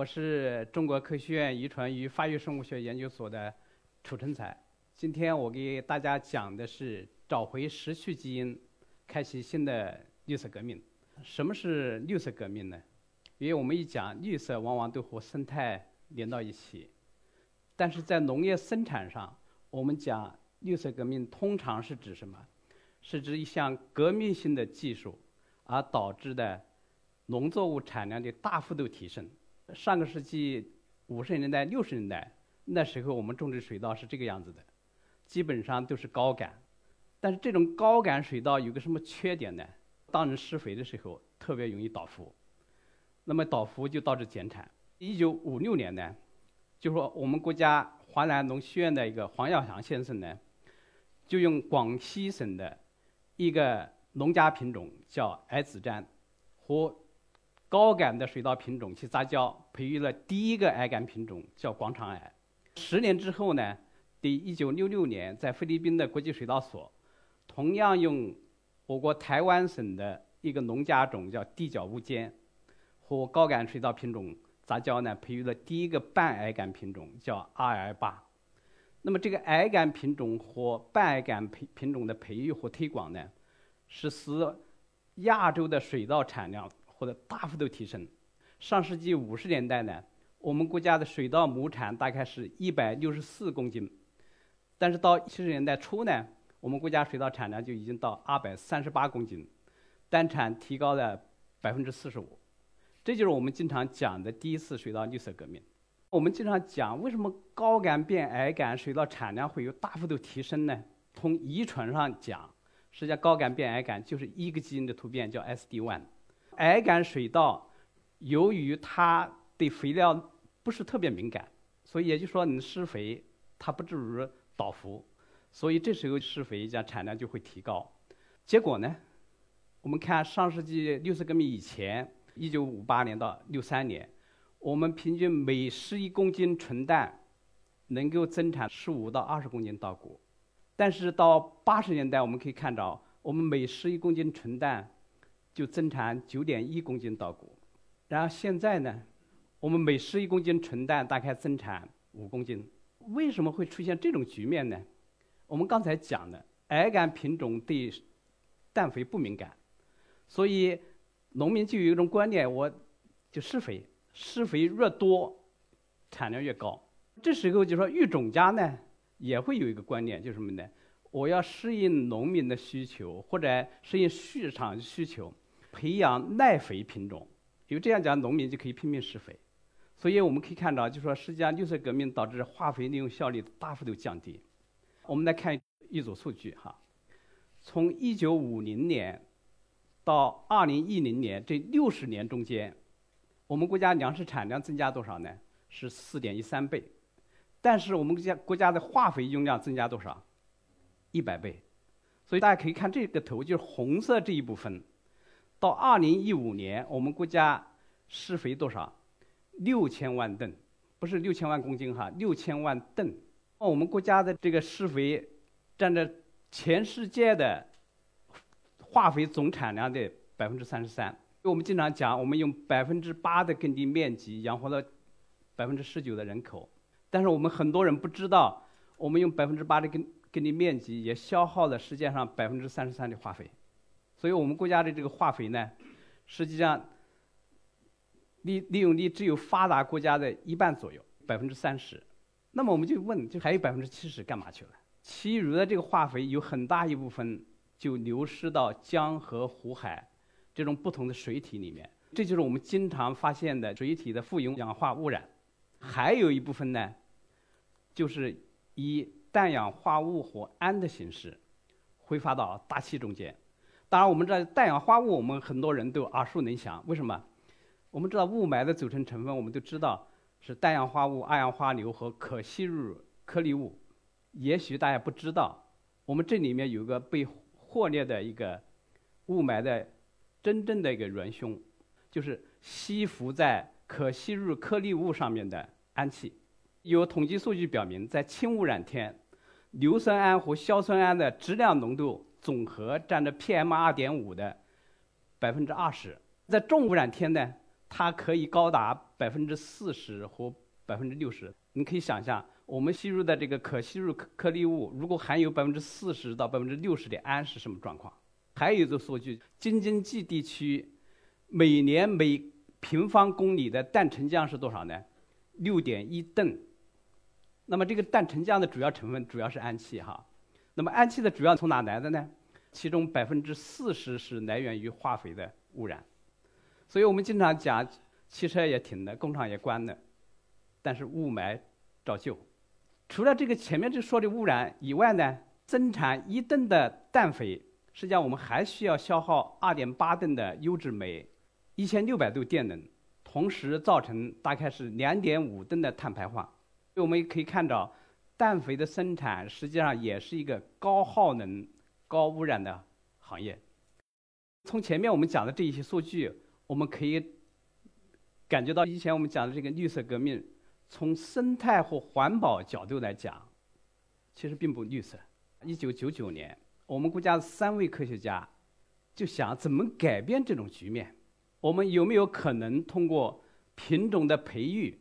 我是中国科学院遗传与发育生物学研究所的楚成才。今天我给大家讲的是找回失去基因，开启新的绿色革命。什么是绿色革命呢？因为我们一讲绿色，往往都和生态连到一起。但是在农业生产上，我们讲绿色革命，通常是指什么？是指一项革命性的技术而导致的农作物产量的大幅度提升。上个世纪五十年代、六十年代，那时候我们种植水稻是这个样子的，基本上都是高杆。但是这种高杆水稻有个什么缺点呢？当人施肥的时候特别容易倒伏，那么倒伏就导致减产。一九五六年呢，就说我们国家华南农学院的一个黄耀祥先生呢，就用广西省的一个农家品种叫矮子毡和。高杆的水稻品种去杂交，培育了第一个矮杆品种，叫广场矮。十年之后呢，第一九六六年，在菲律宾的国际水稻所，同样用我国台湾省的一个农家种叫地角乌尖，和高杆水稻品种杂交呢，培育了第一个半矮杆品种，叫 RL 八。那么这个矮杆品种和半矮杆品品种的培育和推广呢，是使亚洲的水稻产量。或者大幅度提升。上世纪五十年代呢，我们国家的水稻亩产大概是一百六十四公斤，但是到七十年代初呢，我们国家水稻产量就已经到二百三十八公斤，单产提高了百分之四十五。这就是我们经常讲的第一次水稻绿色革命。我们经常讲，为什么高杆变矮杆水稻产量会有大幅度提升呢？从遗传上讲，实际上高杆变矮杆就是一个基因的突变，叫 SD1。矮杆水稻，由于它对肥料不是特别敏感，所以也就说你施肥它不至于倒伏，所以这时候施肥这产量就会提高。结果呢，我们看上世纪六十革命以前，一九五八年到六三年，我们平均每十一公斤纯氮能够增产十五到二十公斤稻谷，但是到八十年代我们可以看到，我们每十一公斤纯氮就增产九点一公斤稻谷，然后现在呢，我们每十一公斤纯氮大概增产五公斤。为什么会出现这种局面呢？我们刚才讲的矮杆品种对氮肥不敏感，所以农民就有一种观念：我就施肥，施肥越多，产量越高。这时候就说育种家呢也会有一个观念，就是什么呢？我要适应农民的需求，或者适应市场需求。培养耐肥品种，因为这样讲，农民就可以拼命施肥。所以我们可以看到，就说实际上绿色革命导致化肥利用效率大幅度降低。我们来看一组数据哈，从1950年到2010年这六十年中间，我们国家粮食产量增加多少呢？是4.13倍。但是我们国家国家的化肥用量增加多少一百倍。所以大家可以看这个图，就是红色这一部分。到二零一五年，我们国家施肥多少？六千万吨，不是六千万公斤哈，六千万吨。我们国家的这个施肥占着全世界的化肥总产量的百分之三十三。我们经常讲，我们用百分之八的耕地面积养活了百分之十九的人口，但是我们很多人不知道，我们用百分之八的耕耕地面积也消耗了世界上百分之三十三的化肥。所以我们国家的这个化肥呢，实际上利利用率只有发达国家的一半左右，百分之三十。那么我们就问，就还有百分之七十干嘛去了？其余的这个化肥有很大一部分就流失到江河湖海这种不同的水体里面，这就是我们经常发现的水体的富氧氧化污染。还有一部分呢，就是以氮氧化物和氨的形式挥发到大气中间。当然，我们知道氮氧化物，我们很多人都耳熟能详。为什么？我们知道雾霾的组成成分，我们都知道是氮氧化物、二氧化硫和可吸入颗粒物。也许大家不知道，我们这里面有个被忽略的一个雾霾的真正的一个元凶，就是吸附在可吸入颗粒物上面的氨气。有统计数据表明，在轻污染天，硫酸铵和硝酸铵的质量浓度。总和占着 PM 二点五的百分之二十，在重污染天呢，它可以高达百分之四十或百分之六十。你可以想象，我们吸入的这个可吸入颗颗粒物，如果含有百分之四十到百分之六十的氨是什么状况？还有一个数据，京津冀地区每年每平方公里的氮沉降是多少呢？六点一吨。那么这个氮沉降的主要成分主要是氨气哈。那么氨气的主要从哪来的呢？其中百分之四十是来源于化肥的污染。所以我们经常讲，汽车也停了，工厂也关了。但是雾霾照旧。除了这个前面这说的污染以外呢，生产一吨的氮肥，实际上我们还需要消耗二点八吨的优质煤，一千六百度电能，同时造成大概是两点五吨的碳排放。我们也可以看到，氮肥的生产实际上也是一个高耗能、高污染的行业。从前面我们讲的这一些数据，我们可以感觉到以前我们讲的这个绿色革命。从生态或环保角度来讲，其实并不绿色。一九九九年，我们国家三位科学家就想怎么改变这种局面？我们有没有可能通过品种的培育，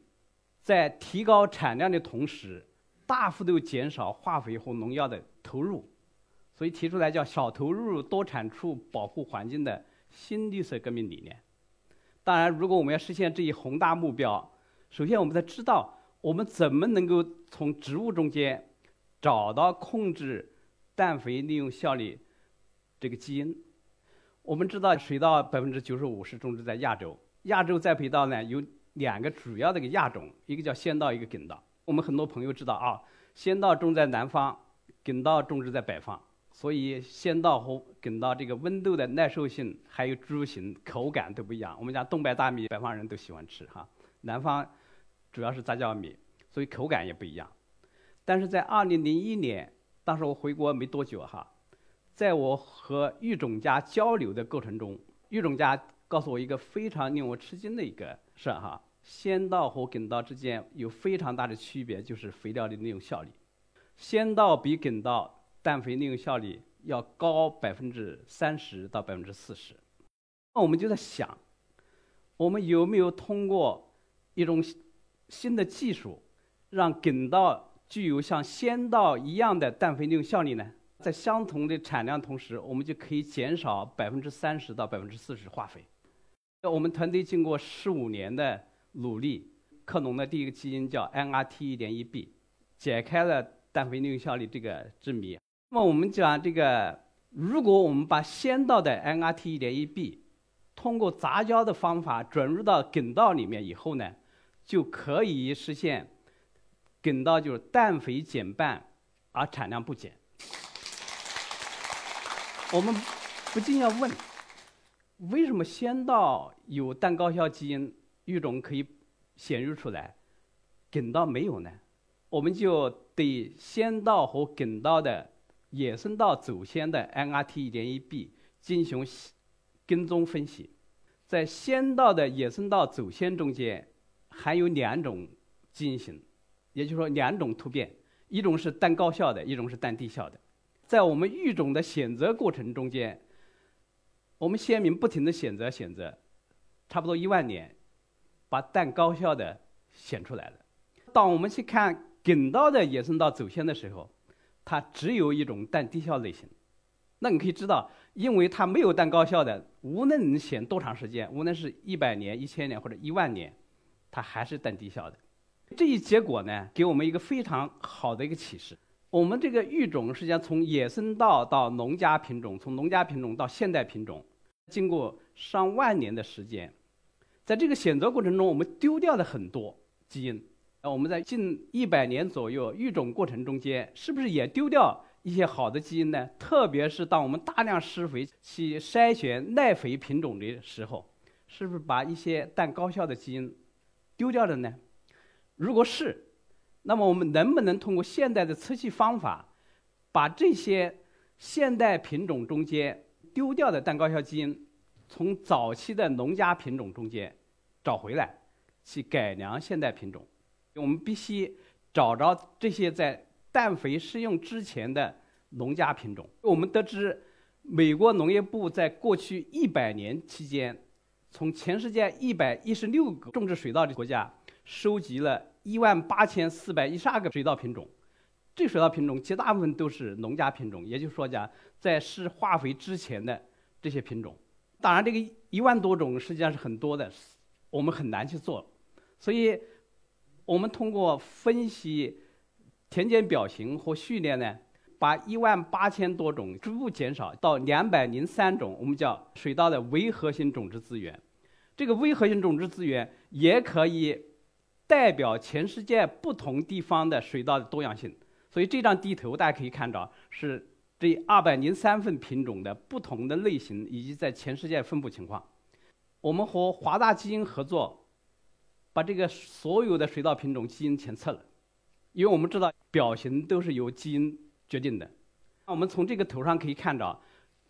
在提高产量的同时，大幅度减少化肥和农药的投入？所以提出来叫“少投入、多产出、保护环境”的新绿色革命理念。当然，如果我们要实现这一宏大目标，首先，我们得知道我们怎么能够从植物中间找到控制氮肥利用效率这个基因。我们知道，水稻百分之九十五是种植在亚洲，亚洲栽培稻呢有两个主要的一个亚种，一个叫仙稻，一个粳稻。我们很多朋友知道啊，仙稻种在南方，粳稻种植在北方，所以仙稻和粳稻这个温度的耐受性还有株型、口感都不一样。我们讲东北大米，北方人都喜欢吃哈，南方。主要是杂交米，所以口感也不一样。但是在二零零一年，当时我回国没多久哈，在我和育种家交流的过程中，育种家告诉我一个非常令我吃惊的一个事儿哈：先稻和秆稻之间有非常大的区别，就是肥料的利用效率。先稻比秆稻氮肥利用效率要高百分之三十到百分之四十。那我们就在想，我们有没有通过一种新的技术让粳稻具有像先稻一样的氮肥利用效率呢？在相同的产量同时，我们就可以减少百分之三十到百分之四十化肥。我们团队经过十五年的努力，克隆的第一个基因叫 NRT1.1b，解开了氮肥利用效率这个之谜。那么我们讲这个，如果我们把先稻的 NRT1.1b 通过杂交的方法转入到秆稻里面以后呢？就可以实现秆稻就是氮肥减半，而产量不减。我们不禁要问：为什么先稻有氮高效基因育种可以显示出来，梗稻没有呢？我们就对先稻和梗稻的野生稻祖先的 NRT1.1b 进行跟踪分析，在先稻的野生稻祖先中间。含有两种基因型，也就是说两种突变，一种是单高效的，一种是单低效的。在我们育种的选择过程中间，我们先民不停的选择选择，差不多一万年，把氮高效的选出来了。当我们去看秆稻的野生稻祖先的时候，它只有一种氮低效类型。那你可以知道，因为它没有氮高效的，无论你选多长时间，无论是一百年、一千年或者一万年。它还是氮低效的，这一结果呢，给我们一个非常好的一个启示。我们这个育种实际上从野生稻到农家品种，从农家品种到现代品种，经过上万年的时间，在这个选择过程中，我们丢掉了很多基因。呃，我们在近一百年左右育种过程中间，是不是也丢掉一些好的基因呢？特别是当我们大量施肥去筛选耐肥品种的时候，是不是把一些氮高效的基因？丢掉的呢？如果是，那么我们能不能通过现代的测序方法，把这些现代品种中间丢掉的氮高效基因，从早期的农家品种中间找回来，去改良现代品种？我们必须找着这些在氮肥施用之前的农家品种。我们得知，美国农业部在过去一百年期间。从全世界一百一十六个种植水稻的国家收集了一万八千四百一十二个水稻品种。这水稻品种绝大部分都是农家品种，也就是说讲，在施化肥之前的这些品种。当然，这个一万多种实际上是很多的，我们很难去做。所以，我们通过分析田间表型和序列呢，把一万八千多种逐步减少到两百零三种，我们叫水稻的微核心种植资源。这个微核心种植资源也可以代表全世界不同地方的水稻的多样性。所以这张地图大家可以看到，是这二百零三份品种的不同的类型以及在全世界分布情况。我们和华大基因合作，把这个所有的水稻品种基因全测了，因为我们知道表型都是由基因决定的。那我们从这个图上可以看到，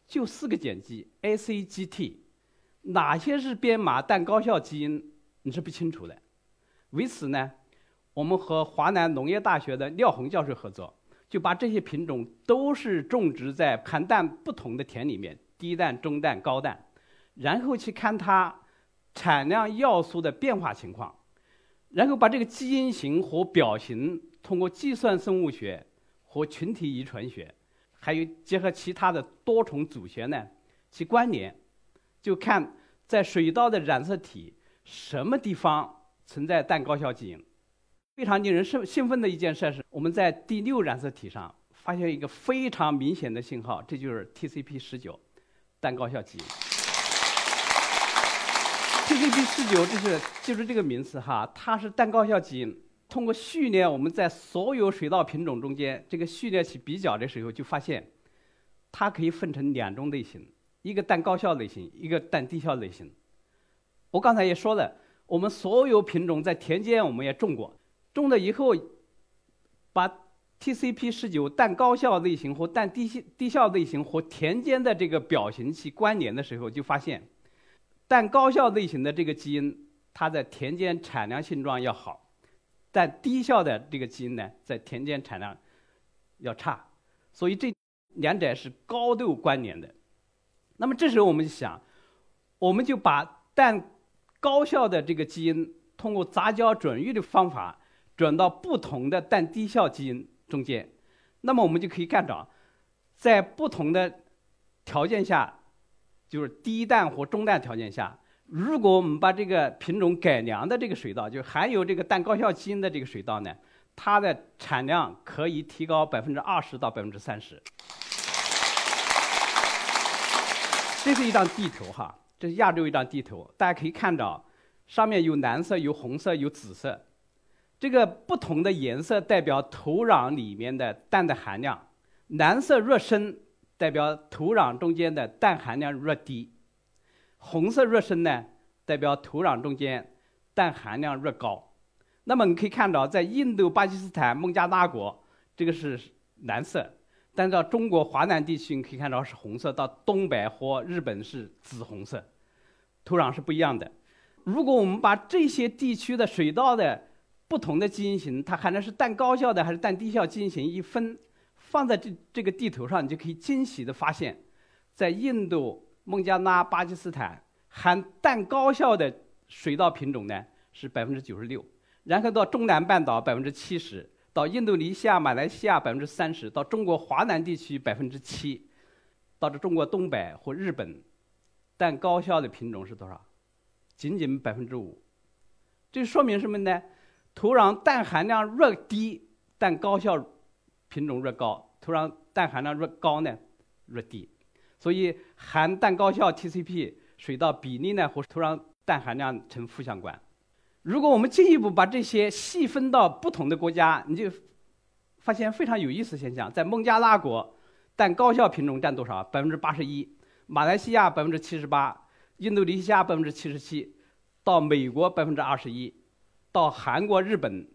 就四个碱基 A、C、G、T，哪些是编码但高效基因，你是不清楚的。为此呢？我们和华南农业大学的廖红教授合作，就把这些品种都是种植在含氮不同的田里面，低氮、中氮、高氮，然后去看它产量要素的变化情况，然后把这个基因型和表型通过计算生物学和群体遗传学，还有结合其他的多重组学呢，去关联，就看在水稻的染色体什么地方存在氮高效基因。非常令人兴兴奋的一件事是，我们在第六染色体上发现一个非常明显的信号，这就是 TCP 十九，氮高效基因。TCP 十九就是就是这个名词哈，它是氮高效基因。通过序列，我们在所有水稻品种中间这个序列去比较的时候，就发现它可以分成两种类型：一个氮高效类型，一个氮低效类型。我刚才也说了，我们所有品种在田间我们也种过。种了以后，把 TCP 十九氮高效类型和氮低低效类型和田间的这个表型去关联的时候，就发现，但高效类型的这个基因，它在田间产量性状要好，但低效的这个基因呢，在田间产量要差，所以这两者是高度关联的。那么这时候我们就想，我们就把氮高效的这个基因通过杂交转育的方法。转到不同的氮低效基因中间，那么我们就可以看到，在不同的条件下，就是低氮或中氮条件下，如果我们把这个品种改良的这个水稻，就含有这个氮高效基因的这个水稻呢，它的产量可以提高百分之二十到百分之三十。这是一张地图哈，这是亚洲一张地图，大家可以看到，上面有蓝色、有红色、有紫色。这个不同的颜色代表土壤里面的氮的含量，蓝色越深代表土壤中间的氮含量越低，红色越深呢代表土壤中间氮含量越高。那么你可以看到，在印度、巴基斯坦、孟加拉国，这个是蓝色；但到中国华南地区，你可以看到是红色；到东北和日本是紫红色，土壤是不一样的。如果我们把这些地区的水稻的不同的基因型，它含的是氮高效的还是氮低效基因型？一分放在这这个地图上，你就可以惊喜的发现，在印度、孟加拉、巴基斯坦，含氮高效的水稻品种呢是百分之九十六，然后到中南半岛百分之七十，到印度尼西亚、马来西亚百分之三十，到中国华南地区百分之七，到这中国东北或日本，氮高效的品种是多少？仅仅百分之五。这说明什么呢？土壤氮含量越低，氮高效品种越高；土壤氮含量越高呢，越低。所以含氮高效 TCP 水稻比例呢和土壤氮含量成负相关。如果我们进一步把这些细分到不同的国家，你就发现非常有意思现象：在孟加拉国，氮高效品种占多少？百分之八十一；马来西亚百分之七十八；印度尼西亚百分之七十七；到美国百分之二十一。到韩国、日本，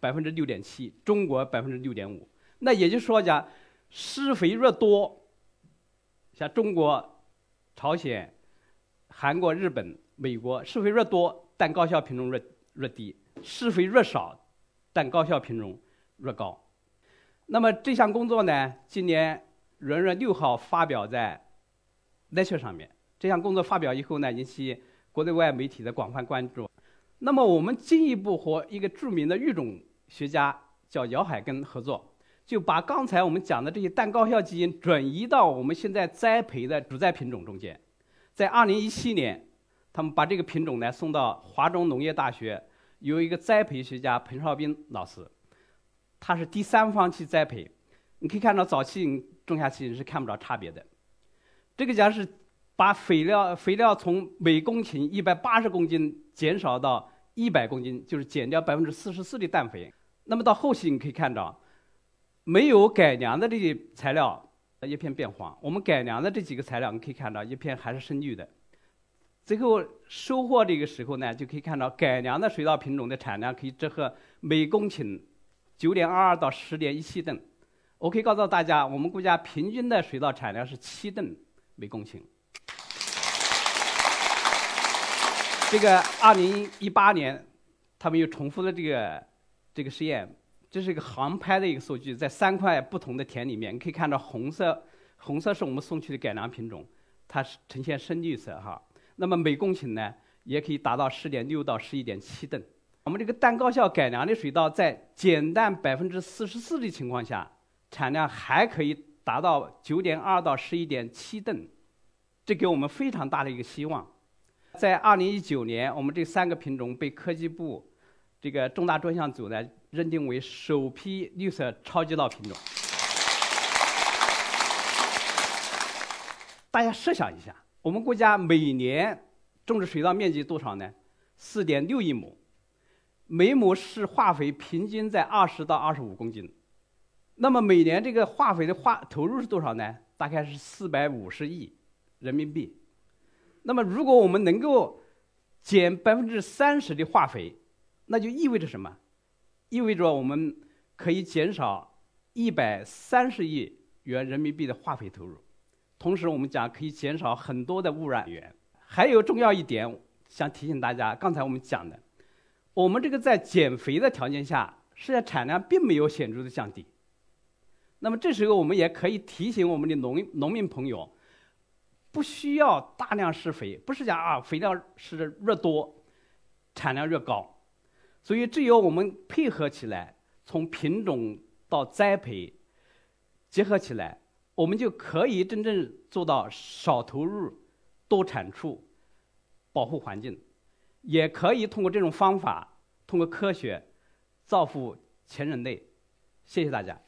百分之六点七；中国百分之六点五。那也就是说讲，施肥越多，像中国、朝鲜、韩国、日本、美国，施肥越多，但高效品种越越低；施肥越少，但高效品种越高。那么这项工作呢，今年元月六号发表在《Nature》上面。这项工作发表以后呢，引起。国内外媒体的广泛关注。那么我们进一步和一个著名的育种学家叫姚海根合作，就把刚才我们讲的这些蛋高效基因转移到我们现在栽培的主栽品种中间。在2017年，他们把这个品种呢送到华中农业大学，有一个栽培学家彭绍斌老师，他是第三方去栽培。你可以看到早期种下去是看不着差别的。这个家是把肥料肥料从每公顷一百八十公斤减少到一百公斤，就是减掉百分之四十四的氮肥。那么到后期你可以看到，没有改良的这些材料。叶片变黄，我们改良的这几个材料，你可以看到叶片还是深绿的。最后收获这个时候呢，就可以看到改良的水稻品种的产量可以折合每公顷九点二二到十点一七吨。我可以告诉大家，我们国家平均的水稻产量是七吨每公顷。这个二零一八年，他们又重复了这个这个实验。这是一个航拍的一个数据，在三块不同的田里面，你可以看到红色，红色是我们送去的改良品种，它是呈现深绿色哈。那么每公顷呢，也可以达到十点六到十一点七吨。我们这个氮高效改良的水稻，在减氮百分之四十四的情况下，产量还可以达到九点二到十一点七吨，这给我们非常大的一个希望。在二零一九年，我们这三个品种被科技部这个重大专项组呢。认定为首批绿色超级稻品种。大家设想一下，我们国家每年种植水稻面积多少呢？四点六亿亩，每亩施化肥平均在二十到二十五公斤。那么每年这个化肥的化投入是多少呢？大概是四百五十亿人民币。那么如果我们能够减百分之三十的化肥，那就意味着什么？意味着我们可以减少一百三十亿元人民币的化肥投入，同时我们讲可以减少很多的污染源。还有重要一点，想提醒大家，刚才我们讲的，我们这个在减肥的条件下，实际上产量并没有显著的降低。那么这时候我们也可以提醒我们的农农民朋友，不需要大量施肥，不是讲啊肥料施的越多，产量越高。所以，只有我们配合起来，从品种到栽培结合起来，我们就可以真正做到少投入、多产出、保护环境，也可以通过这种方法，通过科学造福全人类。谢谢大家。